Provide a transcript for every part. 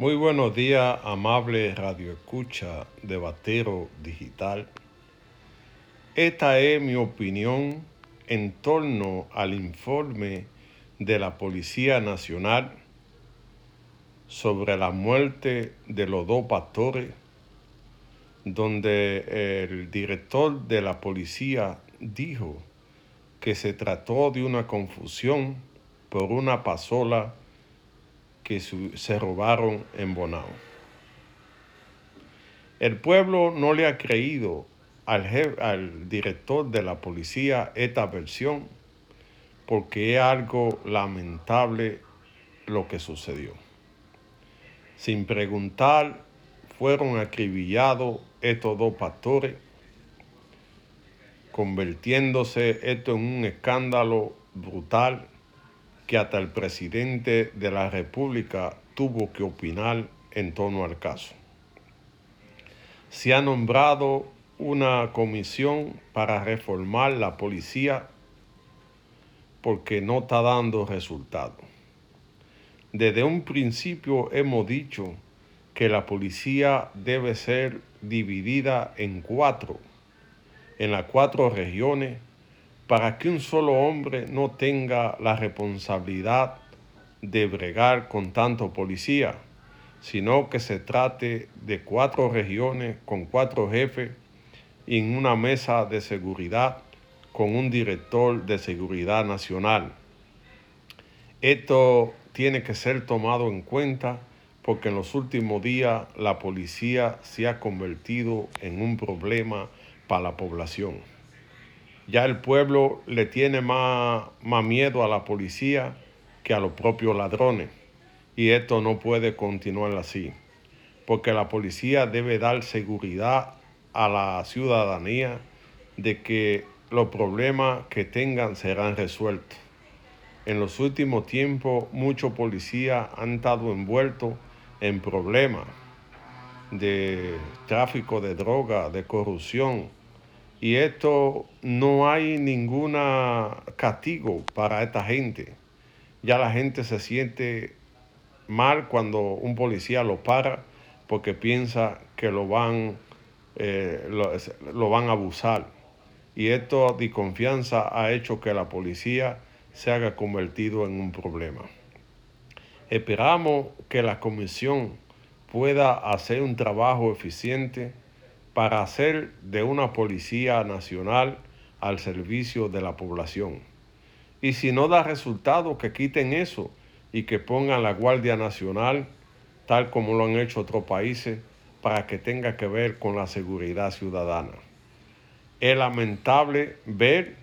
Muy buenos días, amable Radio Escucha de Batero Digital. Esta es mi opinión en torno al informe de la Policía Nacional sobre la muerte de los dos pastores, donde el director de la policía dijo que se trató de una confusión por una pasola que se robaron en Bonao. El pueblo no le ha creído al, al director de la policía esta versión porque es algo lamentable lo que sucedió. Sin preguntar, fueron acribillados estos dos pastores, convirtiéndose esto en un escándalo brutal que hasta el presidente de la República tuvo que opinar en torno al caso. Se ha nombrado una comisión para reformar la policía porque no está dando resultado. Desde un principio hemos dicho que la policía debe ser dividida en cuatro, en las cuatro regiones para que un solo hombre no tenga la responsabilidad de bregar con tanto policía, sino que se trate de cuatro regiones con cuatro jefes y en una mesa de seguridad con un director de seguridad nacional. Esto tiene que ser tomado en cuenta porque en los últimos días la policía se ha convertido en un problema para la población. Ya el pueblo le tiene más, más miedo a la policía que a los propios ladrones. Y esto no puede continuar así, porque la policía debe dar seguridad a la ciudadanía de que los problemas que tengan serán resueltos. En los últimos tiempos muchos policías han estado envueltos en problemas de tráfico de droga, de corrupción, y esto no hay ningún castigo para esta gente. Ya la gente se siente mal cuando un policía lo para porque piensa que lo van, eh, lo, van a abusar. Y esto de confianza ha hecho que la policía se haya convertido en un problema. Esperamos que la comisión pueda hacer un trabajo eficiente para hacer de una policía nacional al servicio de la población. Y si no da resultado, que quiten eso y que pongan la Guardia Nacional, tal como lo han hecho otros países, para que tenga que ver con la seguridad ciudadana. Es lamentable ver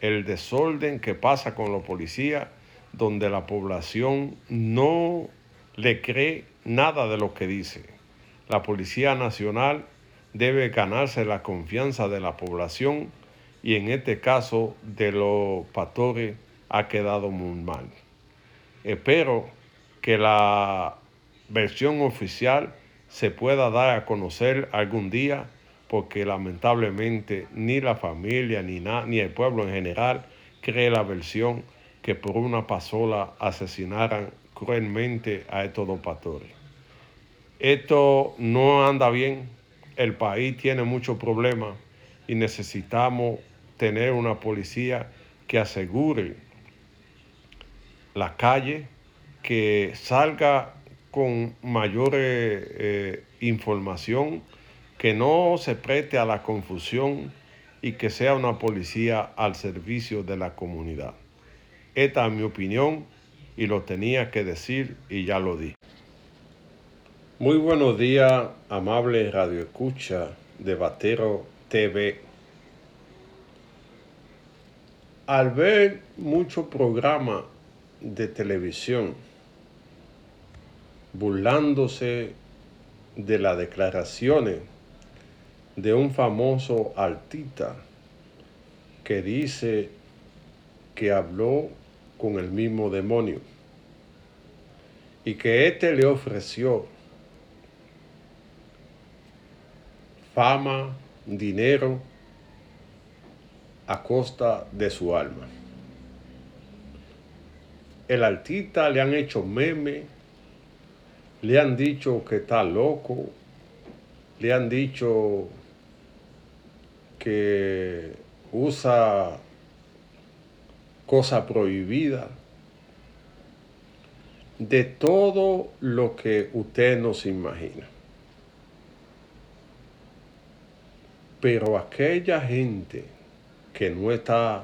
el desorden que pasa con los policías, donde la población no le cree nada de lo que dice. La Policía Nacional debe ganarse la confianza de la población y en este caso de los pastores ha quedado muy mal. Espero que la versión oficial se pueda dar a conocer algún día porque lamentablemente ni la familia ni, ni el pueblo en general cree la versión que por una pasola asesinaran cruelmente a estos dos pastores. Esto no anda bien el país tiene muchos problemas y necesitamos tener una policía que asegure la calle, que salga con mayor eh, información, que no se preste a la confusión y que sea una policía al servicio de la comunidad. Esta es mi opinión y lo tenía que decir y ya lo di. Muy buenos días, amable Radio Escucha de Batero TV. Al ver muchos programas de televisión burlándose de las declaraciones de un famoso artista que dice que habló con el mismo demonio y que éste le ofreció fama, dinero a costa de su alma. El artista le han hecho meme, le han dicho que está loco, le han dicho que usa cosa prohibida, de todo lo que usted no se imagina. Pero aquella gente que no está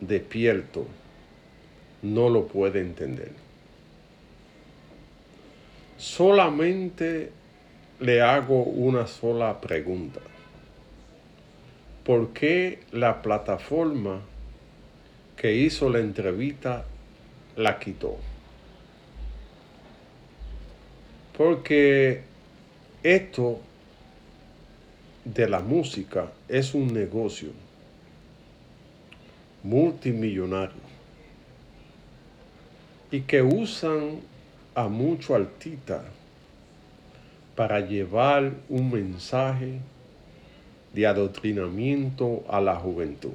despierto no lo puede entender. Solamente le hago una sola pregunta. ¿Por qué la plataforma que hizo la entrevista la quitó? Porque esto de la música es un negocio multimillonario y que usan a mucho altita para llevar un mensaje de adoctrinamiento a la juventud.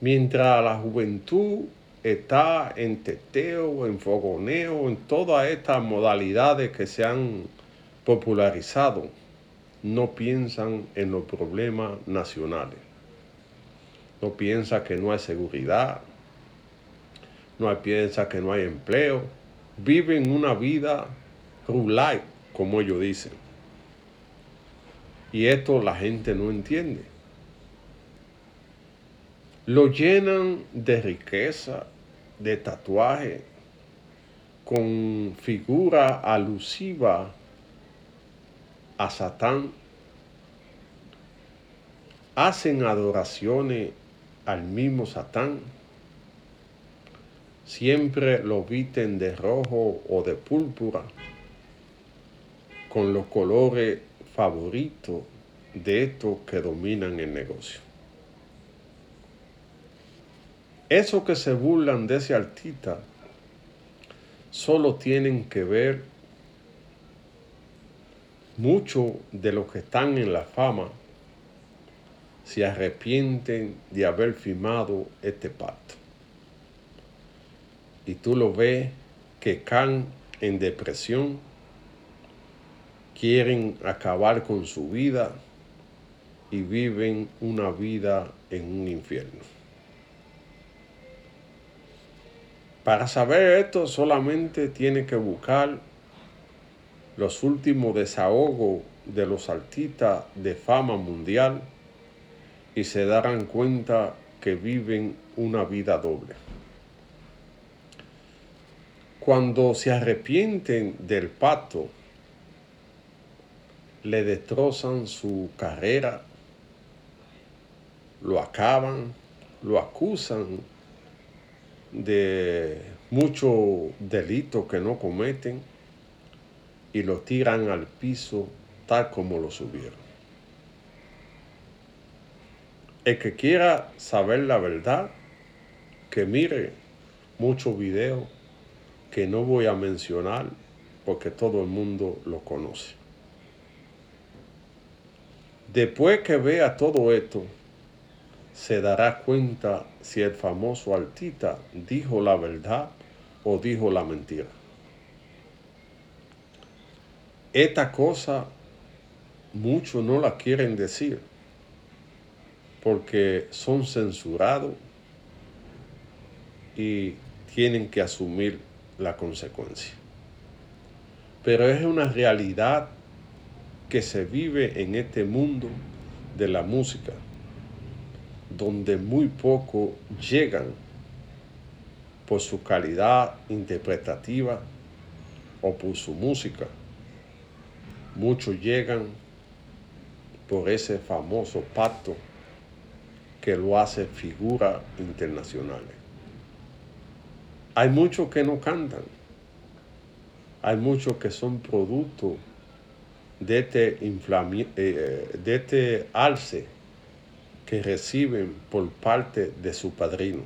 Mientras la juventud está en teteo, en fogoneo, en todas estas modalidades que se han popularizado, no piensan en los problemas nacionales. No piensa que no hay seguridad, no piensa que no hay empleo. Viven una vida rural, como ellos dicen. Y esto la gente no entiende. Lo llenan de riqueza, de tatuaje, con figura alusiva a Satán. Hacen adoraciones al mismo Satán siempre lo visten de rojo o de púrpura, con los colores favoritos de estos que dominan el negocio. Eso que se burlan de ese artista solo tienen que ver mucho de los que están en la fama se arrepienten de haber firmado este pacto y tú lo ves que caen en depresión, quieren acabar con su vida y viven una vida en un infierno. Para saber esto solamente tiene que buscar los últimos desahogos de los artistas de fama mundial y se darán cuenta que viven una vida doble. Cuando se arrepienten del pacto, le destrozan su carrera, lo acaban, lo acusan de muchos delitos que no cometen y lo tiran al piso tal como lo subieron. El que quiera saber la verdad, que mire muchos videos que no voy a mencionar porque todo el mundo lo conoce. Después que vea todo esto, se dará cuenta si el famoso artista dijo la verdad o dijo la mentira. Esta cosa muchos no la quieren decir porque son censurados y tienen que asumir la consecuencia. Pero es una realidad que se vive en este mundo de la música, donde muy poco llegan por su calidad interpretativa o por su música. Muchos llegan por ese famoso pacto que lo hace figura internacionales. Hay muchos que no cantan. Hay muchos que son producto de este, eh, de este alce que reciben por parte de su padrino.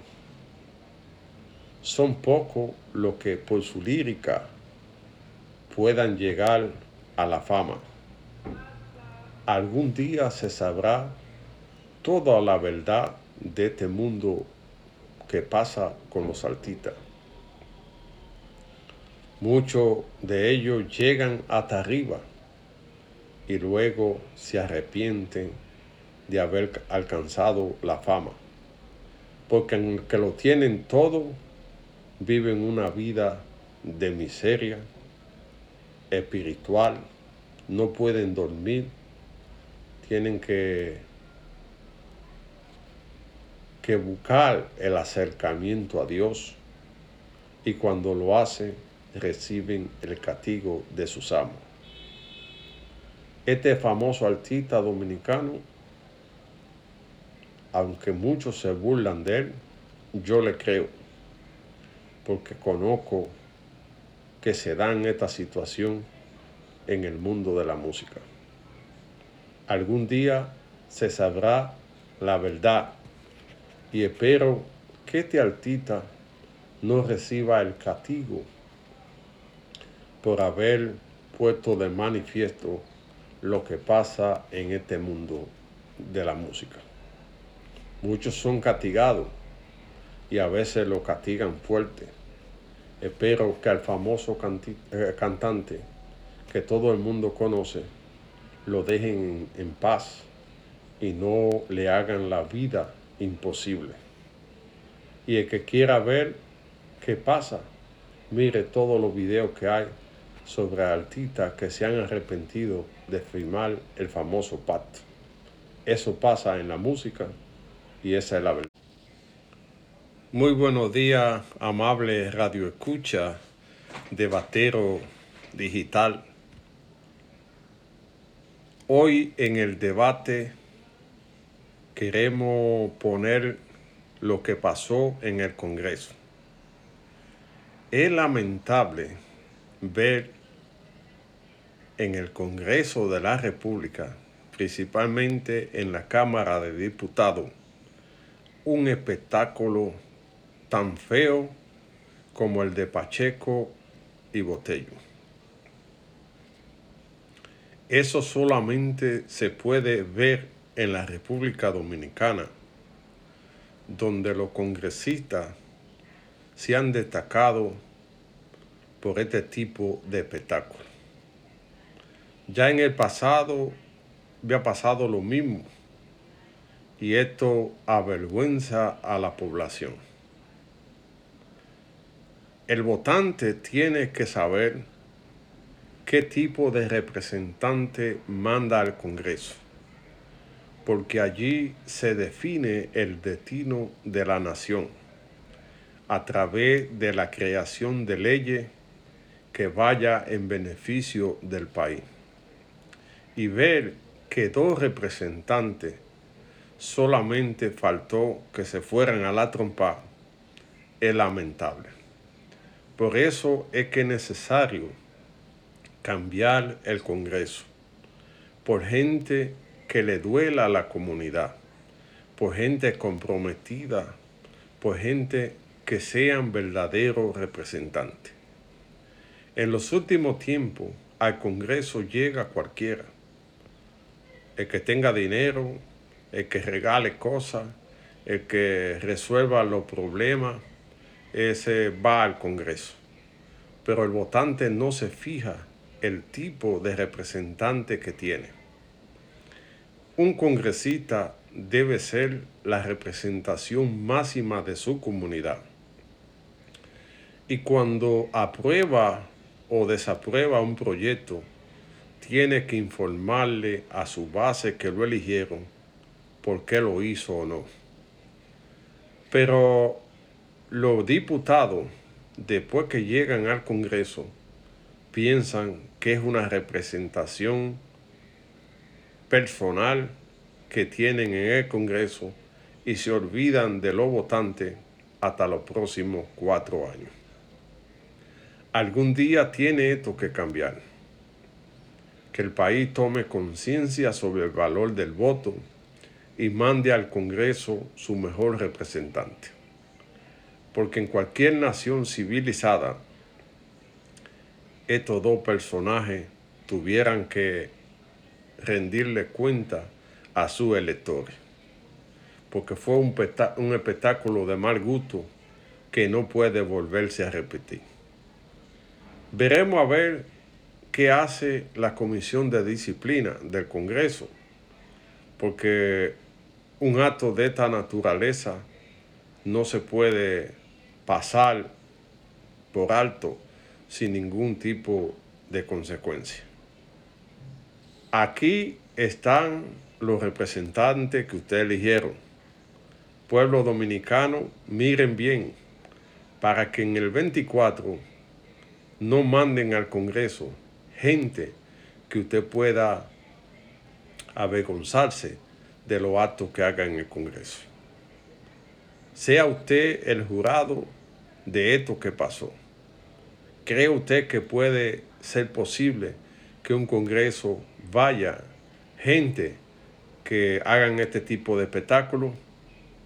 Son pocos los que por su lírica puedan llegar a la fama. Algún día se sabrá toda la verdad de este mundo que pasa con los artistas. Muchos de ellos llegan hasta arriba y luego se arrepienten de haber alcanzado la fama. Porque en que lo tienen todo, viven una vida de miseria espiritual, no pueden dormir, tienen que, que buscar el acercamiento a Dios y cuando lo hacen reciben el castigo de sus amos. Este famoso artista dominicano, aunque muchos se burlan de él, yo le creo, porque conozco que se dan esta situación en el mundo de la música. Algún día se sabrá la verdad y espero que este artista no reciba el castigo por haber puesto de manifiesto lo que pasa en este mundo de la música. Muchos son castigados y a veces lo castigan fuerte. Espero que al famoso eh, cantante que todo el mundo conoce lo dejen en paz y no le hagan la vida imposible. Y el que quiera ver qué pasa, mire todos los videos que hay sobre artistas que se han arrepentido de firmar el famoso pacto. Eso pasa en la música y esa es la verdad. Muy buenos días, amable radio escucha de Batero Digital. Hoy en el debate queremos poner lo que pasó en el Congreso. Es lamentable ver en el Congreso de la República, principalmente en la Cámara de Diputados, un espectáculo tan feo como el de Pacheco y Botello. Eso solamente se puede ver en la República Dominicana, donde los congresistas se han destacado por este tipo de espectáculo. Ya en el pasado había pasado lo mismo y esto avergüenza a la población. El votante tiene que saber qué tipo de representante manda al Congreso, porque allí se define el destino de la nación a través de la creación de leyes que vaya en beneficio del país y ver que dos representantes solamente faltó que se fueran a la trompa es lamentable. Por eso es que es necesario cambiar el Congreso por gente que le duela a la comunidad, por gente comprometida, por gente que sean verdaderos representantes. En los últimos tiempos al Congreso llega cualquiera el que tenga dinero, el que regale cosas, el que resuelva los problemas, ese va al Congreso. Pero el votante no se fija el tipo de representante que tiene. Un congresista debe ser la representación máxima de su comunidad. Y cuando aprueba o desaprueba un proyecto, tiene que informarle a su base que lo eligieron por qué lo hizo o no. Pero los diputados, después que llegan al Congreso, piensan que es una representación personal que tienen en el Congreso y se olvidan de los votantes hasta los próximos cuatro años. Algún día tiene esto que cambiar que el país tome conciencia sobre el valor del voto y mande al Congreso su mejor representante. Porque en cualquier nación civilizada, estos dos personajes tuvieran que rendirle cuenta a sus electores. Porque fue un, un espectáculo de mal gusto que no puede volverse a repetir. Veremos a ver qué hace la Comisión de Disciplina del Congreso, porque un acto de esta naturaleza no se puede pasar por alto sin ningún tipo de consecuencia. Aquí están los representantes que ustedes eligieron. Pueblo dominicano, miren bien, para que en el 24 no manden al Congreso gente que usted pueda avergonzarse de los actos que haga en el Congreso. Sea usted el jurado de esto que pasó. ¿Cree usted que puede ser posible que un Congreso vaya gente que hagan este tipo de espectáculo?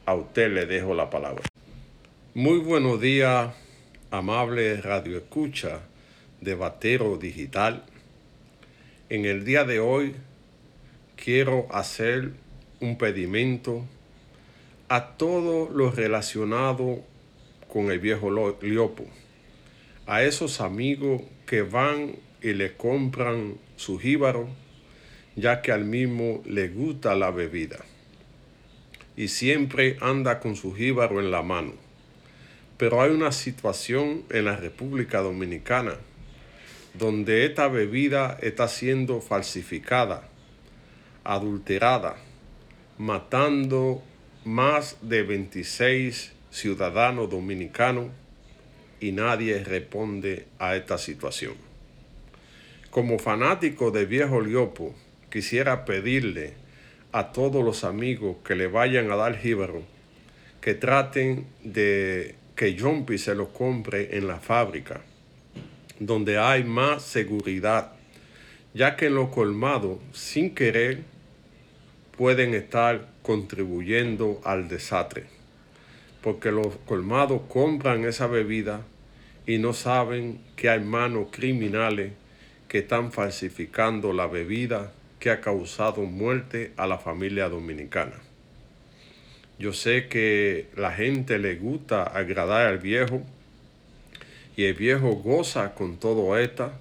A usted le dejo la palabra. Muy buenos días, amable radio escucha de Batero Digital. En el día de hoy quiero hacer un pedimento a todo lo relacionado con el viejo Liopo, a esos amigos que van y le compran su jíbaro, ya que al mismo le gusta la bebida, y siempre anda con su jíbaro en la mano. Pero hay una situación en la República Dominicana donde esta bebida está siendo falsificada, adulterada, matando más de 26 ciudadano dominicano y nadie responde a esta situación. Como fanático de Viejo Liopo, quisiera pedirle a todos los amigos que le vayan a dar jíbaro que traten de que Jumpy se lo compre en la fábrica, donde hay más seguridad, ya que en los colmados, sin querer, pueden estar contribuyendo al desastre porque los colmados compran esa bebida y no saben que hay manos criminales que están falsificando la bebida que ha causado muerte a la familia dominicana. Yo sé que la gente le gusta agradar al viejo y el viejo goza con todo esto,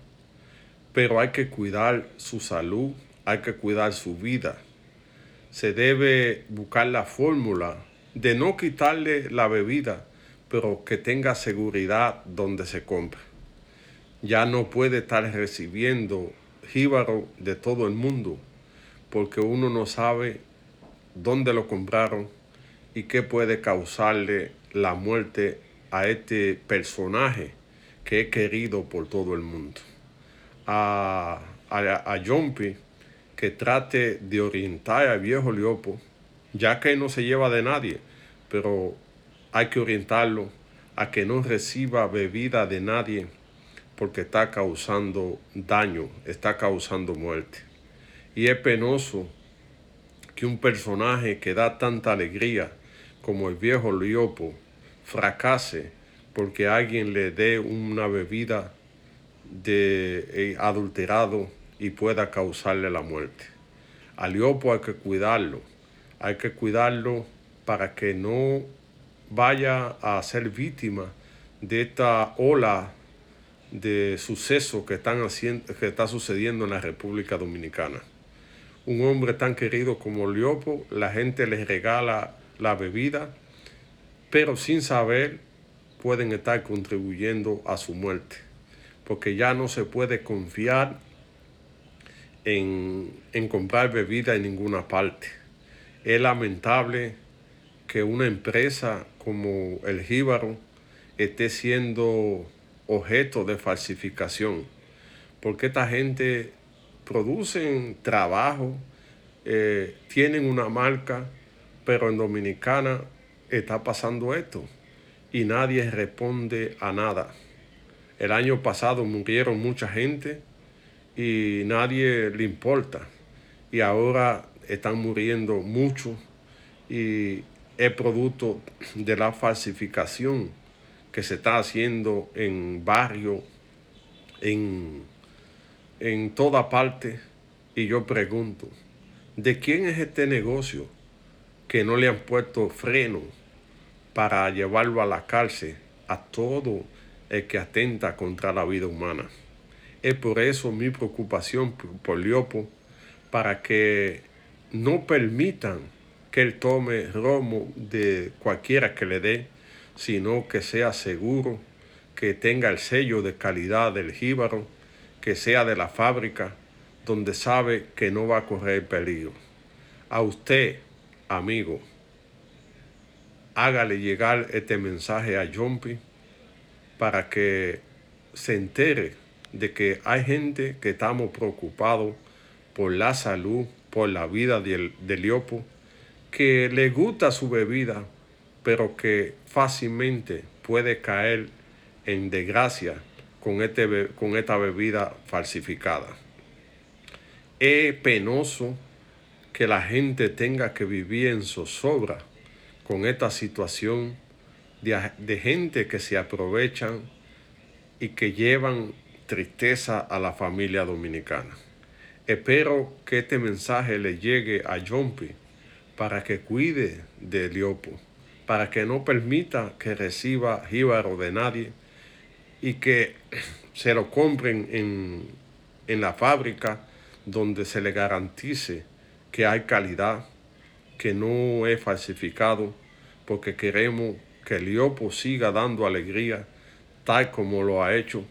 pero hay que cuidar su salud, hay que cuidar su vida. Se debe buscar la fórmula de no quitarle la bebida, pero que tenga seguridad donde se compra. Ya no puede estar recibiendo jíbaro de todo el mundo, porque uno no sabe dónde lo compraron y qué puede causarle la muerte a este personaje que es querido por todo el mundo. A, a, a que trate de orientar al viejo Liopo ya que no se lleva de nadie, pero hay que orientarlo a que no reciba bebida de nadie porque está causando daño, está causando muerte. Y es penoso que un personaje que da tanta alegría como el viejo Liopo fracase porque alguien le dé una bebida de eh, adulterado y pueda causarle la muerte. A Liopo hay que cuidarlo hay que cuidarlo para que no vaya a ser víctima de esta ola de sucesos que, están haciendo, que está sucediendo en la República Dominicana. Un hombre tan querido como Liopo, la gente le regala la bebida, pero sin saber pueden estar contribuyendo a su muerte, porque ya no se puede confiar en, en comprar bebida en ninguna parte es lamentable que una empresa como el Jíbaro esté siendo objeto de falsificación, porque esta gente producen trabajo, eh, tienen una marca, pero en Dominicana está pasando esto y nadie responde a nada. El año pasado murieron mucha gente y nadie le importa. Y ahora están muriendo muchos y es producto de la falsificación que se está haciendo en barrio, en, en toda parte. Y yo pregunto, ¿de quién es este negocio que no le han puesto freno para llevarlo a la cárcel a todo el que atenta contra la vida humana. Es por eso mi preocupación por Liopo, para que no permitan que él tome romo de cualquiera que le dé, sino que sea seguro, que tenga el sello de calidad del jíbaro, que sea de la fábrica, donde sabe que no va a correr peligro. A usted, amigo, hágale llegar este mensaje a Jumpy para que se entere de que hay gente que estamos preocupados por la salud, por la vida de, de Liopo, que le gusta su bebida, pero que fácilmente puede caer en desgracia con, este, con esta bebida falsificada. Es penoso que la gente tenga que vivir en zozobra con esta situación de, de gente que se aprovechan y que llevan tristeza a la familia dominicana. Espero que este mensaje le llegue a Jumpy para que cuide de Liopo, para que no permita que reciba jíbaro de nadie y que se lo compren en, en la fábrica donde se le garantice que hay calidad, que no es falsificado, porque queremos que Liopo siga dando alegría tal como lo ha hecho,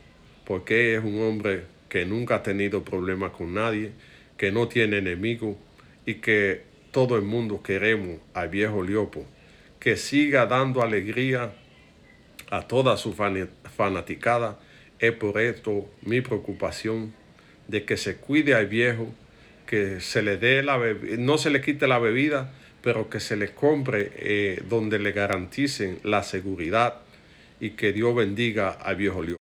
porque es un hombre que nunca ha tenido problemas con nadie, que no tiene enemigos y que todo el mundo queremos al viejo Liopo, que siga dando alegría a toda su fanaticada. Es por esto mi preocupación de que se cuide al viejo, que se le dé la no se le quite la bebida, pero que se le compre eh, donde le garanticen la seguridad y que Dios bendiga al viejo Liopo.